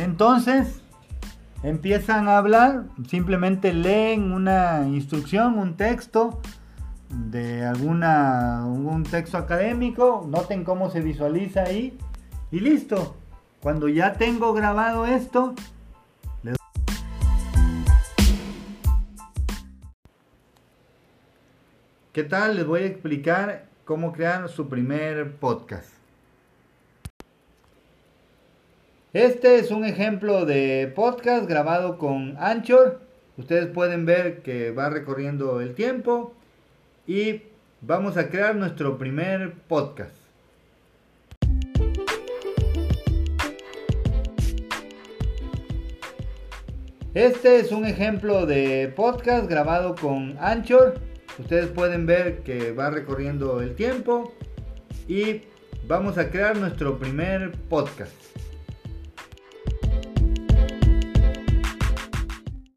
Entonces, empiezan a hablar, simplemente leen una instrucción, un texto de alguna un texto académico, noten cómo se visualiza ahí y listo. Cuando ya tengo grabado esto, ¿Qué tal? Les voy a explicar cómo crear su primer podcast. Este es un ejemplo de podcast grabado con Anchor. Ustedes pueden ver que va recorriendo el tiempo y vamos a crear nuestro primer podcast. Este es un ejemplo de podcast grabado con Anchor. Ustedes pueden ver que va recorriendo el tiempo y vamos a crear nuestro primer podcast.